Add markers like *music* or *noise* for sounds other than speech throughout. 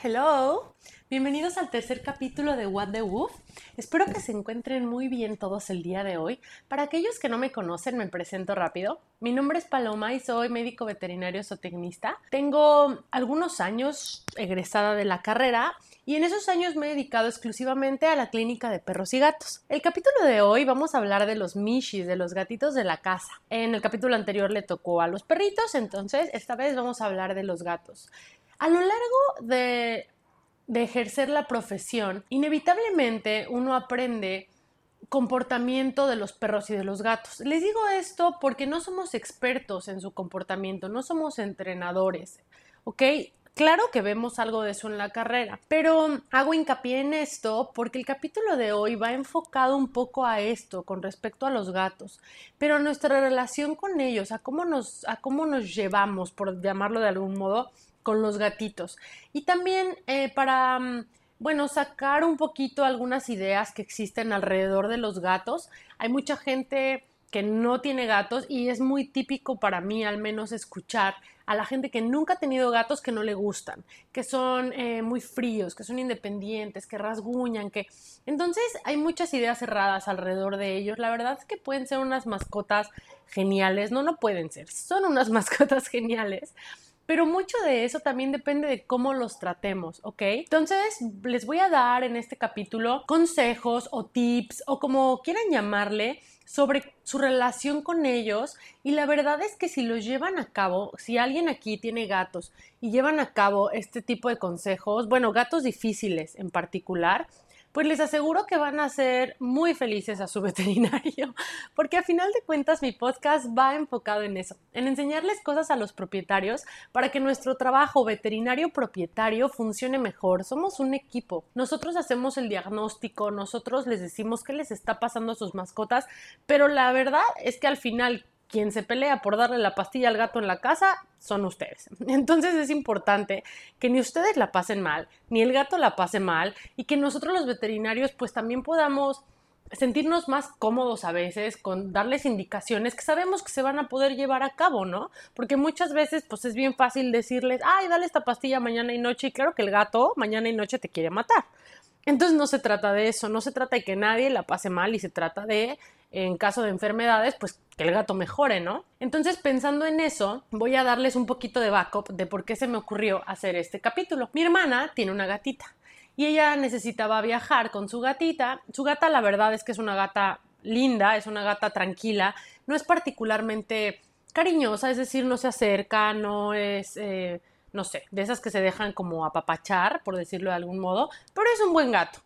Hello, bienvenidos al tercer capítulo de What the Woof. Espero que se encuentren muy bien todos el día de hoy. Para aquellos que no me conocen, me presento rápido. Mi nombre es Paloma y soy médico veterinario zootecnista. Tengo algunos años egresada de la carrera y en esos años me he dedicado exclusivamente a la clínica de perros y gatos. El capítulo de hoy vamos a hablar de los mishis, de los gatitos de la casa. En el capítulo anterior le tocó a los perritos, entonces esta vez vamos a hablar de los gatos. A lo largo de, ejercer la profesión, inevitablemente uno aprende comportamiento de los perros y de los gatos. Les digo esto porque no somos expertos en su comportamiento, no somos entrenadores, ¿ok? Claro que vemos algo de eso en la carrera, pero hago hincapié en esto porque el capítulo de hoy va enfocado un poco a esto con respecto a los gatos, pero nuestra relación con ellos, a cómo nos, a cómo nos llevamos, por llamarlo de algún modo, con los gatitos. Y también eh, para, mm, bueno, sacar un poquito algunas ideas que existen alrededor de los gatos. Hay mucha gente que no tiene gatos y es muy típico para mí al menos escuchar a la gente que nunca ha tenido gatos que no le gustan, que son eh, muy fríos, que son independientes, que rasguñan, que... Entonces hay muchas ideas cerradas alrededor de ellos. La verdad es que pueden ser unas mascotas geniales, no, no pueden ser, son unas *laughs* mascotas geniales pero mucho de eso también depende de cómo los tratemos, ¿ok? Entonces, les voy a dar en este capítulo consejos o tips o como quieran llamarle sobre su relación con ellos y la verdad es que si los llevan a cabo, si alguien aquí tiene gatos y llevan a cabo este tipo de consejos, bueno, gatos difíciles en particular, pues les aseguro que van a ser muy felices a su *laughs* veterinario, porque a final de cuentas mi podcast va enfocado en eso, en enseñarles cosas a los propietarios para que nuestro trabajo veterinario propietario funcione mejor. Somos un equipo. Nosotros hacemos el diagnóstico, nosotros les decimos qué les está pasando a sus mascotas, pero la verdad es que al final quien se pelea por darle la pastilla al gato en la casa son ustedes. *laughs* Entonces es importante que ni ustedes la pasen mal, ni el gato la pase mal y que nosotros los veterinarios pues también podamos sentirnos más cómodos a veces con darles indicaciones que sabemos que se van a poder llevar a cabo, ¿no? Porque muchas veces pues es bien fácil decirles, ay, dale esta pastilla mañana y noche y claro que el gato mañana y noche te quiere matar. Entonces no se trata de eso, no se trata de que nadie la pase mal y se trata de en caso de enfermedades, pues que el gato mejore, ¿no? Entonces, pensando en eso, voy a darles un poquito de backup de por qué se me ocurrió hacer este capítulo. Mi hermana tiene una gatita y ella necesitaba viajar con su gatita. Su gata, la verdad es que es una gata linda, es una gata tranquila, no es particularmente cariñosa, es decir, no se acerca, no es... Eh, no sé, de esas que se dejan como apapachar, por decirlo de algún modo, pero es un buen gato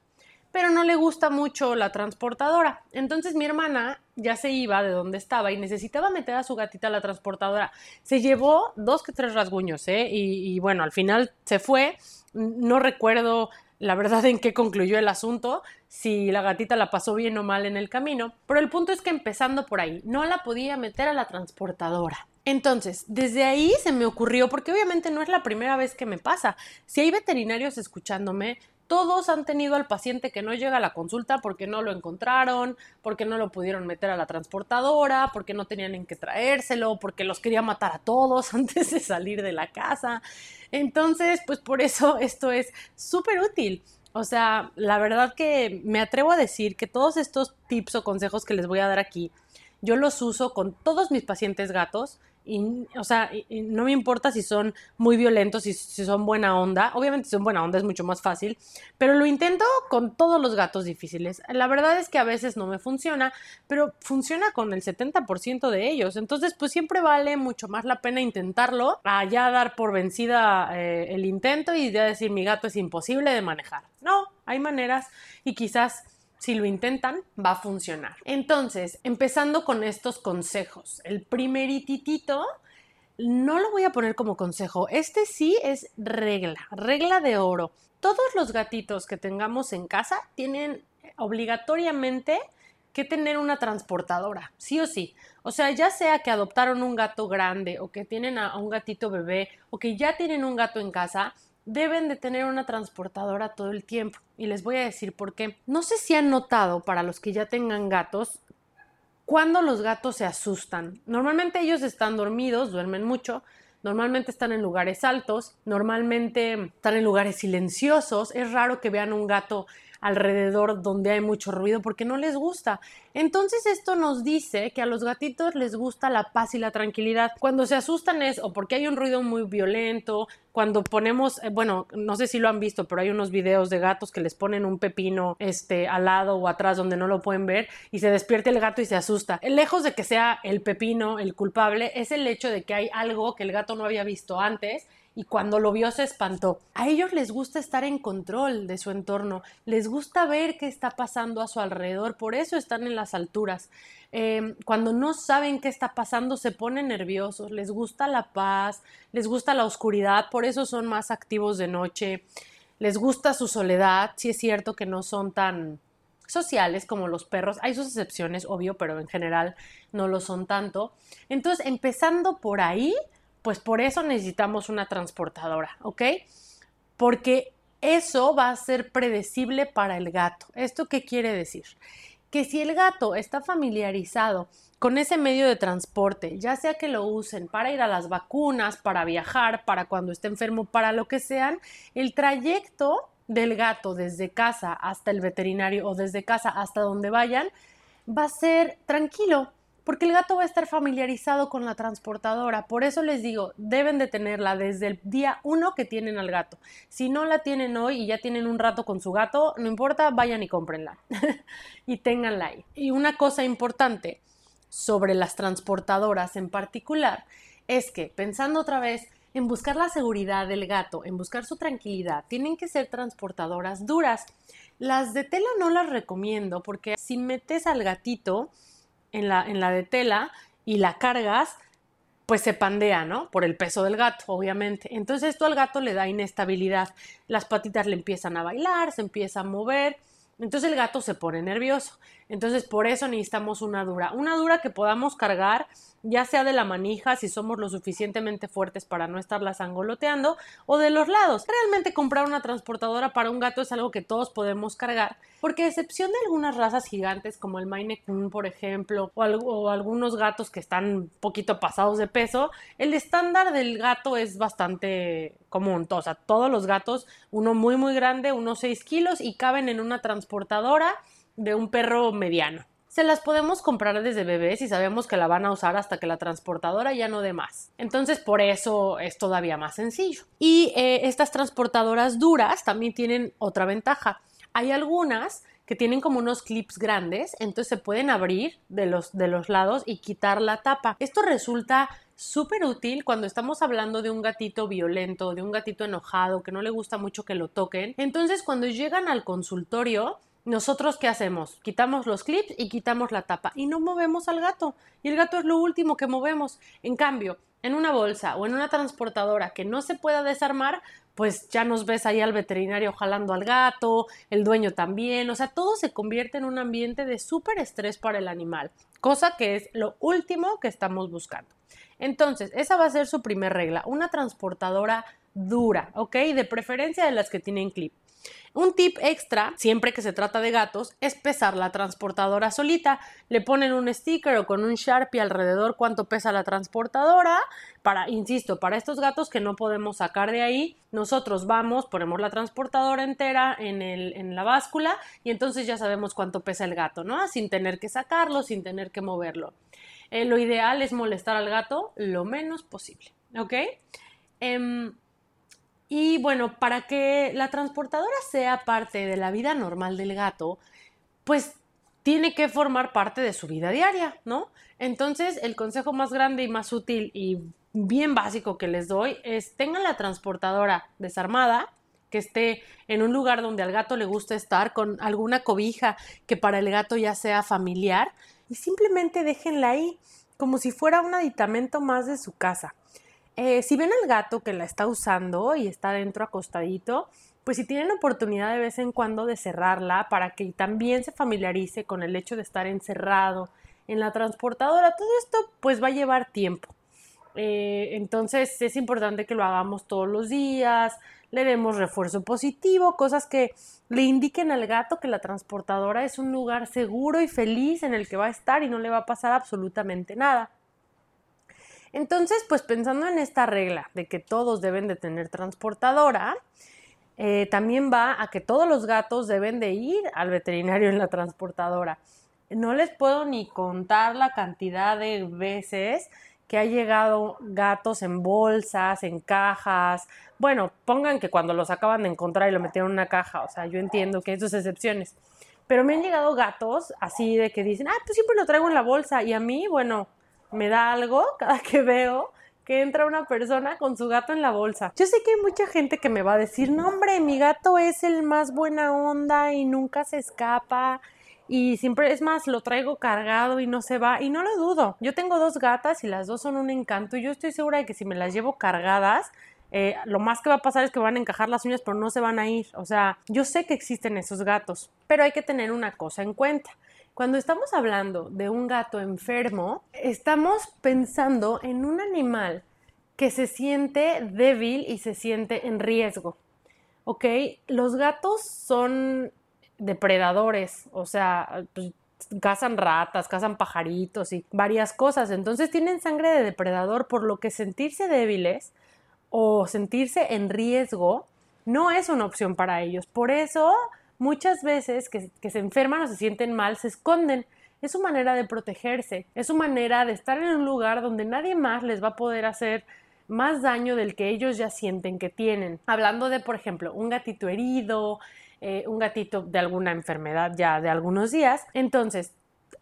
pero no le gusta mucho la transportadora. Entonces mi hermana ya se iba de donde estaba y necesitaba meter a su gatita a la transportadora. Se llevó dos que tres rasguños, ¿eh? Y, y bueno, al final se fue. No recuerdo la verdad en qué concluyó el asunto, si la gatita la pasó bien o mal en el camino, pero el punto es que empezando por ahí, no la podía meter a la transportadora. Entonces, desde ahí se me ocurrió, porque obviamente no es la primera vez que me pasa. Si hay veterinarios escuchándome, todos han tenido al paciente que no llega a la consulta porque no lo encontraron, porque no lo pudieron meter a la transportadora, porque no tenían en qué traérselo, porque los quería matar a todos *laughs* antes de salir de la casa. Entonces, pues por eso esto es súper útil. O sea, la verdad que me atrevo a decir que todos estos tips o consejos que les voy a dar aquí, yo los uso con todos mis pacientes gatos o sea, no me importa si son muy violentos, si, si son buena onda. Obviamente, si son buena onda es mucho más fácil, pero lo intento con todos los gatos difíciles. La verdad es que a veces no me funciona, pero funciona con el 70% de ellos. Entonces, pues siempre vale mucho más la pena intentarlo, a ya dar por vencida eh, el intento y ya decir mi gato es imposible de manejar. No, hay maneras y quizás si lo intentan, va a funcionar. Entonces, empezando con estos consejos. El primerititito, no lo voy a poner como consejo. Este sí es regla, regla de oro. Todos los gatitos que tengamos en casa tienen obligatoriamente que tener una transportadora, sí o sí. O sea, ya sea que adoptaron un gato grande o que tienen a un gatito bebé o que ya tienen un gato en casa, deben de tener una transportadora todo el tiempo. Y les voy a decir por qué. No sé si han notado para los que ya tengan gatos cuando los gatos se asustan. Normalmente ellos están dormidos, duermen mucho, Normalmente están en lugares altos, normalmente están en lugares silenciosos. Es raro que vean un gato alrededor donde hay mucho ruido porque no les gusta. Entonces esto nos dice que a los gatitos les gusta la paz y la tranquilidad. Cuando se asustan es o porque hay un ruido muy violento, cuando ponemos, eh, bueno, no sé si lo han visto, pero hay unos videos de gatos que les ponen un pepino este al lado o atrás donde no lo pueden ver y se despierta el gato y se asusta. Lejos de que sea el pepino el culpable, es el hecho de que hay algo que el gato no había visto antes y cuando lo vio se espantó. A ellos les gusta estar en control de su entorno, les gusta ver qué está pasando a su alrededor, por eso están en las alturas. Em, cuando no saben qué está pasando se ponen nerviosos, les gusta la paz, les gusta la oscuridad, por eso son más activos de noche, les gusta su soledad, si es cierto que no son tan sociales como los perros. Hay sus excepciones, obvio, pero en general no lo son tanto. Entonces, empezando por ahí, pues por eso necesitamos una transportadora, ¿ok? Porque eso va a ser predecible para el gato. ¿Esto qué quiere decir? Que si el gato está familiarizado con ese medio de transporte, ya sea que lo usen para ir a las vacunas, para viajar, para cuando esté enfermo, para lo que sean, el trayecto del gato desde casa hasta el veterinario o desde casa hasta donde vayan va a ser tranquilo porque el gato va a estar familiarizado con la transportadora. Por eso les digo, deben de tenerla desde el día uno que tienen al gato. Si no la tienen hoy y ya tienen un rato con su gato, no importa, vayan y cómprenla *laughs* y ténganla ahí. Y una cosa importante sobre las transportadoras en particular es que, pensando otra vez, en buscar la seguridad del gato, en buscar su tranquilidad, tienen que ser transportadoras duras. Las de tela no las recomiendo porque si metes al gatito, en la, en la de tela y la cargas, pues se pandea, ¿no? Por el peso del gato, obviamente. Entonces esto al gato le da inestabilidad. Las patitas le empiezan a bailar, se empieza a mover. Entonces el gato se pone nervioso. Entonces por eso necesitamos una dura. Una dura que podamos cargar ya sea de la manija si somos lo suficientemente fuertes para no estarlas angoloteando o de los lados. Realmente comprar una transportadora para un gato es algo que todos podemos cargar porque a excepción de algunas razas gigantes como el Maine Coon por ejemplo o, o algunos gatos que están un poquito pasados de peso, el estándar del gato es bastante común. O sea, todos los gatos, uno muy muy grande, unos 6 kilos y caben en una transportadora de un perro mediano se las podemos comprar desde bebés y sabemos que la van a usar hasta que la transportadora ya no dé más. Entonces, por eso es todavía más sencillo. Y eh, estas transportadoras duras también tienen otra ventaja. Hay algunas que tienen como unos clips grandes, entonces se pueden abrir de los, de los lados y quitar la tapa. Esto resulta súper útil cuando estamos hablando de un gatito violento, de un gatito enojado, que no le gusta mucho que lo toquen. Entonces, cuando llegan al consultorio, nosotros qué hacemos? Quitamos los clips y quitamos la tapa y no movemos al gato. Y el gato es lo último que movemos. En cambio, en una bolsa o en una transportadora que no se pueda desarmar, pues ya nos ves ahí al veterinario jalando al gato, el dueño también, o sea, todo se convierte en un ambiente de súper estrés para el animal, cosa que es lo último que estamos buscando. Entonces, esa va a ser su primer regla, una transportadora dura, ¿ok? De preferencia de las que tienen clip. Un tip extra, siempre que se trata de gatos, es pesar la transportadora solita. Le ponen un sticker o con un Sharpie alrededor cuánto pesa la transportadora. Para, insisto, para estos gatos que no podemos sacar de ahí, nosotros vamos, ponemos la transportadora entera en, la báscula y entonces ya sabemos cuánto pesa el gato, ¿no? Sin tener que sacarlo, sin tener que moverlo. Eh, lo ideal es molestar al gato lo menos posible, ¿ok? Em, y bueno, para que la transportadora sea parte de la vida normal del gato, pues tiene que formar parte de su vida diaria, ¿no? Entonces, el consejo más grande y más útil y bien básico que les doy es tengan la transportadora desarmada, que esté en un lugar donde al gato le guste estar, con alguna cobija que para el gato ya sea familiar, y simplemente déjenla ahí, como si fuera un aditamento más de su casa. Eh, si ven al gato que la está usando y está dentro acostadito, pues si tienen oportunidad de vez en cuando de cerrarla para que también se familiarice con el hecho de estar encerrado en la transportadora, todo esto pues va a llevar tiempo. Eh, entonces es importante que lo hagamos todos los días, le demos refuerzo positivo, cosas que le indiquen al gato que la transportadora es un lugar seguro y feliz en el que va a estar y no le va a pasar absolutamente nada. Entonces, pues pensando en esta regla de que todos deben de tener transportadora, eh, también va a que todos los gatos deben de ir al veterinario en la transportadora. No les puedo ni contar la cantidad de veces que ha llegado gatos en bolsas, en cajas. Bueno, pongan que cuando los acaban de encontrar y lo metieron en una caja, o sea, yo entiendo que hay sus excepciones. Pero me han llegado gatos así de que dicen, ah, pues siempre lo traigo en la bolsa. Y a mí, bueno, me da algo *laughs* cada que veo que entra una persona con su gato en la bolsa. Yo sé que hay mucha gente que me va a decir, no hombre, mi gato es el más buena onda y nunca se escapa y siempre es más, lo traigo cargado y no se va y no lo dudo. Yo tengo dos gatas y las dos son un encanto y yo estoy segura de que si me las llevo cargadas, eh, lo más que va a pasar es que van a encajar las uñas pero no se van a ir. O sea, yo sé que existen esos gatos, pero hay que tener una cosa en cuenta. Cuando estamos hablando de un gato enfermo, estamos pensando en un animal que se siente débil y se siente en riesgo. ¿Ok? Los gatos son depredadores, o sea, pues, cazan ratas, cazan pajaritos y varias cosas. Entonces tienen sangre de depredador, por lo que sentirse débiles o sentirse en riesgo no es una opción para ellos. Por eso, muchas veces que, se enferman o se sienten mal, se esconden. Es su manera de protegerse, es su manera de estar en un lugar donde nadie más les va a poder hacer más daño del que ellos ya sienten que tienen. Hablando de, por ejemplo, un gatito herido, eh, un gatito de alguna enfermedad ya de algunos días. Entonces,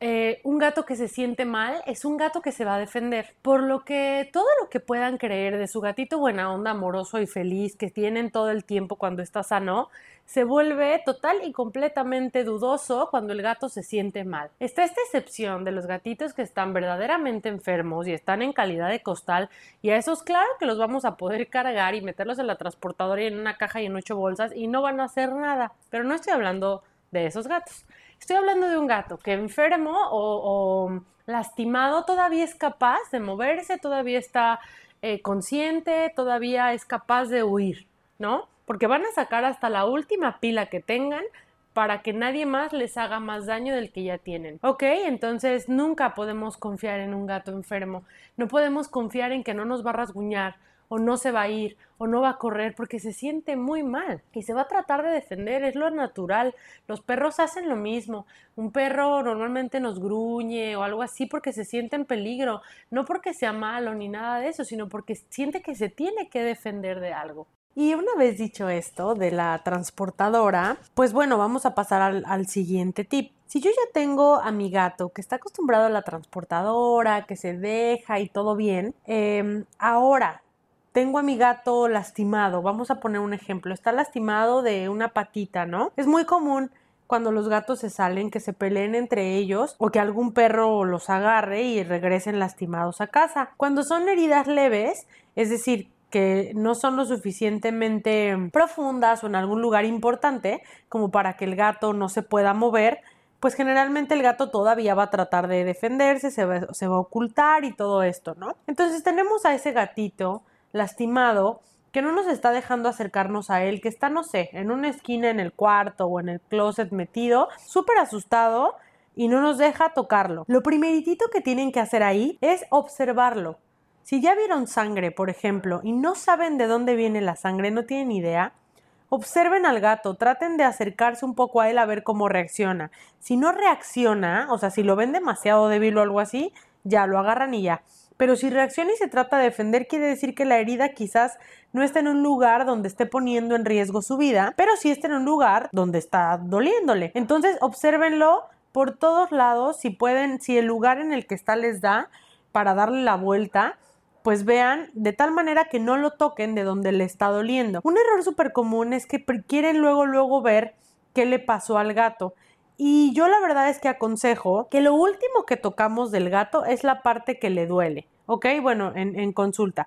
eh, un gato que se siente mal es un gato que se va a defender. Por lo que todo lo que puedan creer de su gatito buena onda, amoroso y feliz que tienen todo el tiempo cuando está sano, se vuelve total y completamente dudoso cuando el gato se siente mal. Está esta excepción de los gatitos que están verdaderamente enfermos y están en calidad de costal y a esos claro que los vamos a poder cargar y meterlos en la transportadora y en una caja y en ocho bolsas y no van a hacer nada. Pero no estoy hablando de esos gatos. Estoy hablando de un gato que enfermo o, lastimado todavía es capaz de moverse, todavía está eh, consciente, todavía es capaz de huir, ¿no? porque van a sacar hasta la última pila que tengan para que nadie más les haga más daño del que ya tienen. Ok, entonces nunca podemos confiar en un gato enfermo, no podemos confiar en que no nos va a rasguñar o no se va a ir o no va a correr porque se siente muy mal y se va a tratar de defender, es lo natural. Los perros hacen lo mismo. Un perro normalmente nos gruñe o algo así porque se siente en peligro, no porque sea malo ni nada de eso, sino porque siente que se tiene que defender de algo. Y una vez dicho esto de la transportadora, pues bueno, vamos a pasar al, siguiente tip. Si yo ya tengo a mi gato que está acostumbrado a la transportadora, que se deja y todo bien, em, ahora tengo a mi gato lastimado, vamos a poner un ejemplo, está lastimado de una patita, ¿no? Es muy común cuando los gatos se salen que se peleen entre ellos o que algún perro los agarre y regresen lastimados a casa. Cuando son heridas leves, es decir, que no son lo suficientemente profundas o en algún lugar importante como para que el gato no se pueda mover, pues generalmente el gato todavía va a tratar de defenderse, se va, se va a ocultar y todo esto, ¿no? Entonces tenemos a ese gatito lastimado que no nos está dejando acercarnos a él, que está, no sé, en una esquina en el cuarto o en el closet metido, súper asustado y no nos deja tocarlo. Lo primeritito que tienen que hacer ahí es observarlo. Si ya vieron sangre, por ejemplo, y no saben de dónde viene la sangre, no tienen idea, observen al gato, traten de acercarse un poco a él a ver cómo reacciona. Si no reacciona, o sea, si lo ven demasiado débil o algo así, ya lo agarran y ya. Pero si reacciona y se trata de defender, quiere decir que la herida quizás no está en un lugar donde esté poniendo en riesgo su vida, pero sí está en un lugar donde está doliéndole. Entonces, obsérvenlo por todos lados, si pueden, si el lugar en el que está les da para darle la vuelta pues vean de tal manera que no lo toquen de donde le está doliendo. Un error súper común es que quieren luego, luego ver qué le pasó al gato. Y yo la verdad es que aconsejo que lo último que tocamos del gato es la parte que le duele. ¿Ok? Bueno, en, consulta.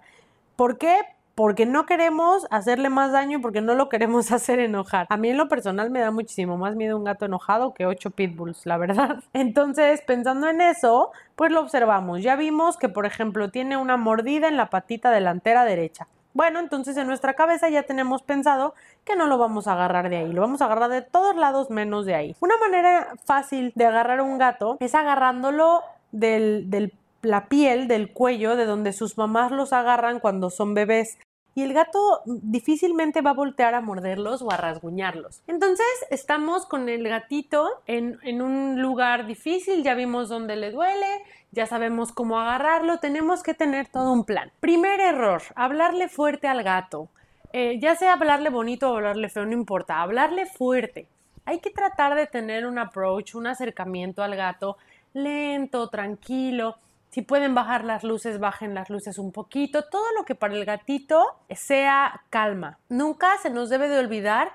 ¿Por qué? porque no queremos hacerle más daño, porque no lo queremos *laughs* hacer enojar. A mí en lo personal me da muchísimo más miedo un gato enojado que ocho pitbulls, la verdad. *laughs* Entonces, pensando en eso, pues lo observamos. Ya vimos que, por ejemplo, tiene una mordida en la patita delantera derecha. Bueno, entonces en nuestra cabeza ya tenemos pensado que no lo vamos a agarrar de ahí, lo vamos a agarrar de todos lados menos de ahí. Una manera fácil de agarrar un gato es agarrándolo del, del la piel del cuello de donde sus mamás los agarran cuando son bebés y el gato difícilmente va a voltear a morderlos o a rasguñarlos. Entonces estamos con el gatito en, en, un lugar difícil, ya vimos dónde le duele, ya sabemos cómo agarrarlo, tenemos que tener todo un plan. Primer error, hablarle fuerte al gato. Eh, ya sea hablarle bonito o hablarle feo, no importa, hablarle fuerte. Hay que tratar de tener un approach, un acercamiento al gato lento, tranquilo. Si pueden bajar las luces, bajen las luces un poquito. Todo lo que para el gatito sea calma. Nunca se nos debe de olvidar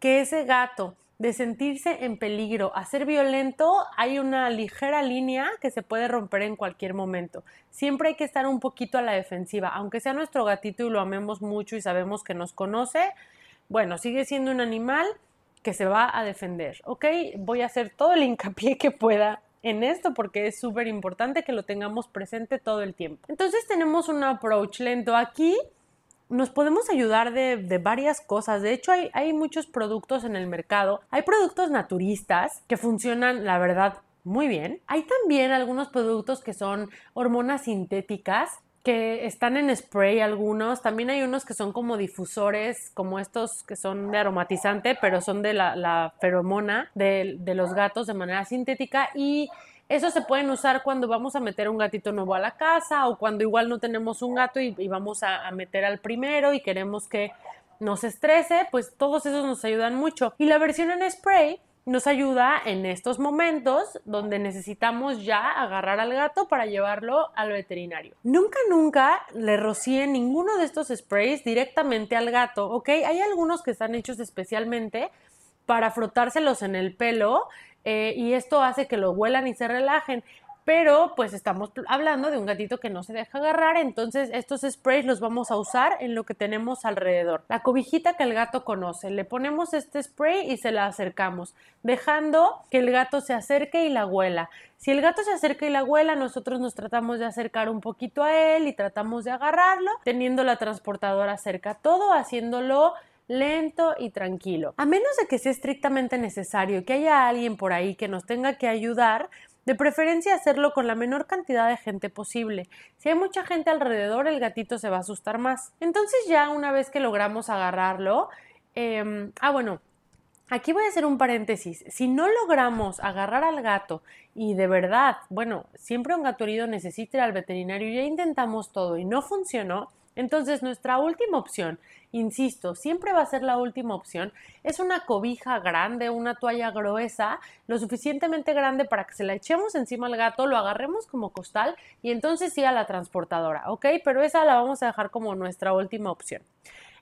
que ese gato de sentirse en peligro a ser violento, hay una ligera línea que se puede romper en cualquier momento. Siempre hay que estar un poquito a la defensiva, aunque sea nuestro gatito y lo amemos mucho y sabemos que nos conoce, bueno, sigue siendo un animal que se va a defender, ¿ok? Voy a hacer todo el hincapié que pueda en esto porque es súper importante que lo tengamos presente todo el tiempo. Entonces tenemos un approach lento aquí nos podemos ayudar de, varias cosas. De hecho, hay, hay muchos productos en el mercado. Hay productos naturistas que funcionan, la verdad, muy bien. Hay también algunos productos que son hormonas sintéticas que están en spray algunos, también hay unos que son como difusores, como estos que son de aromatizante, pero son de la, feromona de, de los gatos de manera sintética y eso se pueden usar cuando vamos a meter un gatito nuevo a la casa o cuando igual no tenemos un gato y, vamos a, meter al primero y queremos que nos estrese, pues todos esos nos ayudan mucho. Y la versión en spray nos ayuda en estos momentos donde necesitamos ya agarrar al gato para llevarlo al veterinario. Nunca, nunca le rocíen ninguno de estos sprays directamente al gato, ¿ok? Hay algunos que están hechos especialmente para frotárselos en el pelo eh, y esto hace que lo huelan y se relajen. Pero pues estamos hablando de un gatito que no se deja agarrar, entonces estos sprays los vamos a usar en lo que tenemos alrededor. La cobijita que el gato conoce, le ponemos este spray y se la acercamos, dejando que el gato se acerque y la huela. Si el gato se acerca y la huela, nosotros nos tratamos de acercar un poquito a él y tratamos de agarrarlo, teniendo la transportadora cerca, todo haciéndolo lento y tranquilo. A menos de que sea estrictamente necesario que haya alguien por ahí que nos tenga que ayudar, de preferencia hacerlo con la menor cantidad de gente posible. Si hay mucha gente alrededor, el gatito se va a asustar más. Entonces ya una vez que logramos agarrarlo, em, ah bueno, Aquí voy a hacer un paréntesis. Si no logramos agarrar al gato y de verdad, bueno, siempre un gato herido necesita ir al veterinario, ya intentamos todo y no funcionó, entonces, nuestra última opción, insisto, siempre va a ser la última opción, es una cobija grande, una toalla gruesa, lo suficientemente grande para que se la echemos encima al gato, lo agarremos como costal y entonces sí a la transportadora, ¿ok? Pero esa la vamos a dejar como nuestra última opción.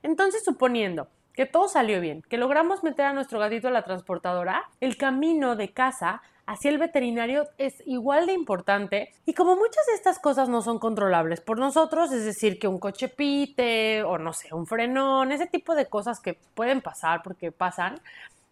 Entonces, suponiendo que todo salió bien, que logramos meter a nuestro gatito a la transportadora, el camino de casa hacia el veterinario es igual de importante y como muchas de estas cosas no son controlables por nosotros, es decir, que un coche pite o no sé, un frenón, ese tipo de cosas que pueden pasar porque pasan,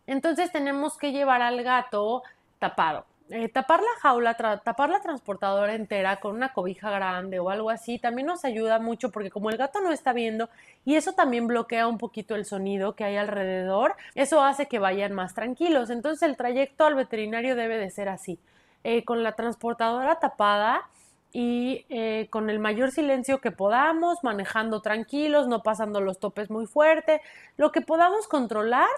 entonces tenemos que llevar al gato tapado. Eh, tapar la jaula, tapar la transportadora entera con una cobija grande o algo así también nos ayuda mucho porque como el gato no está viendo y eso también bloquea un poquito el sonido que hay alrededor, eso hace que vayan más tranquilos. Entonces el trayecto al veterinario debe de ser así, eh, con la transportadora tapada y eh, con el mayor silencio que podamos, manejando tranquilos, no pasando los topes muy fuerte, lo que podamos controlar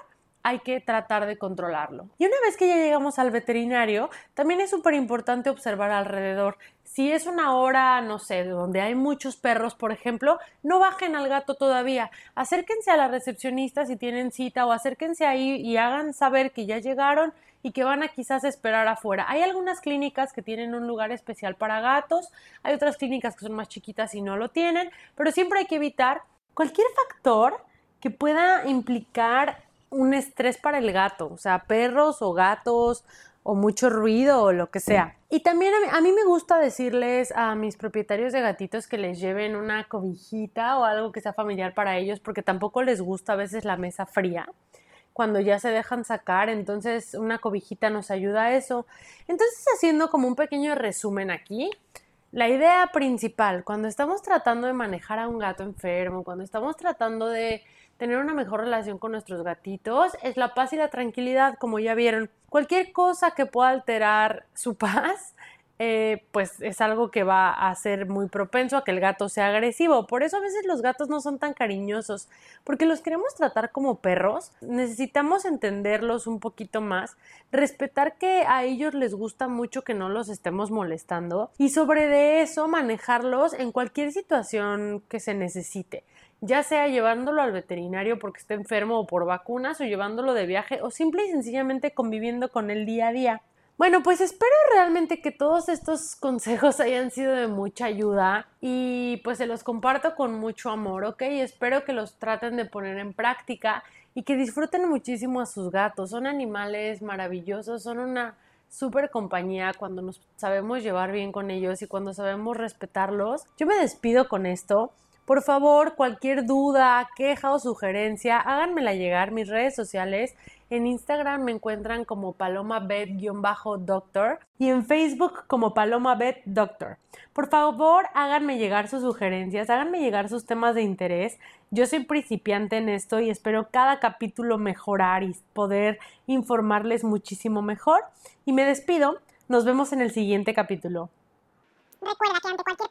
hay que tratar de controlarlo. Y una vez que ya llegamos al veterinario, también es súper importante observar alrededor. Si es una hora, no sé, donde hay muchos perros, por ejemplo, no bajen al gato todavía. Acérquense a la recepcionista si tienen cita o acérquense ahí y hagan saber que ya llegaron y que van a quizás esperar afuera. Hay algunas clínicas que tienen un lugar especial para gatos, hay otras clínicas que son más chiquitas y no lo tienen, pero siempre hay que evitar cualquier factor que pueda implicar un estrés para el gato, o sea, perros o gatos o mucho ruido o lo que sea. Y también a mí, me gusta decirles a mis propietarios de gatitos que les lleven una cobijita o algo que sea familiar para ellos porque tampoco les gusta a veces la mesa fría cuando ya se dejan sacar, entonces una cobijita nos ayuda a eso. Entonces haciendo como un pequeño resumen aquí, la idea principal cuando estamos tratando de manejar a un gato enfermo, cuando estamos tratando de tener una mejor relación con nuestros gatitos es la paz y la tranquilidad, como ya vieron. Cualquier cosa que pueda alterar su paz eh, pues es algo que va a ser muy propenso a que el gato sea agresivo. Por eso a veces los gatos no son tan cariñosos, porque los queremos tratar como perros. Necesitamos entenderlos un poquito más, respetar que a ellos les gusta mucho que no los estemos molestando y sobre de eso manejarlos en cualquier situación que se necesite ya sea llevándolo al veterinario porque está enfermo o por vacunas o llevándolo de viaje o simple y sencillamente conviviendo con él día a día. Bueno, pues espero realmente que todos estos *laughs* consejos hayan sido de mucha ayuda y pues se los comparto con mucho amor, ¿ok? Espero que los traten de poner en práctica y que disfruten muchísimo a sus gatos. Son animales maravillosos, son una súper compañía cuando nos sabemos llevar bien con ellos y cuando sabemos respetarlos. Yo me despido con esto. Por favor, cualquier duda, queja o sugerencia, háganmela llegar. Mis redes sociales en Instagram me encuentran como palomabet-doctor y en Facebook como palomabet-doctor. Por favor, háganme llegar sus sugerencias, háganme llegar sus temas de interés. Yo soy principiante en esto y espero cada capítulo mejorar y poder informarles muchísimo mejor. Y me despido. Nos vemos en el siguiente capítulo. Recuerda que ante cualquier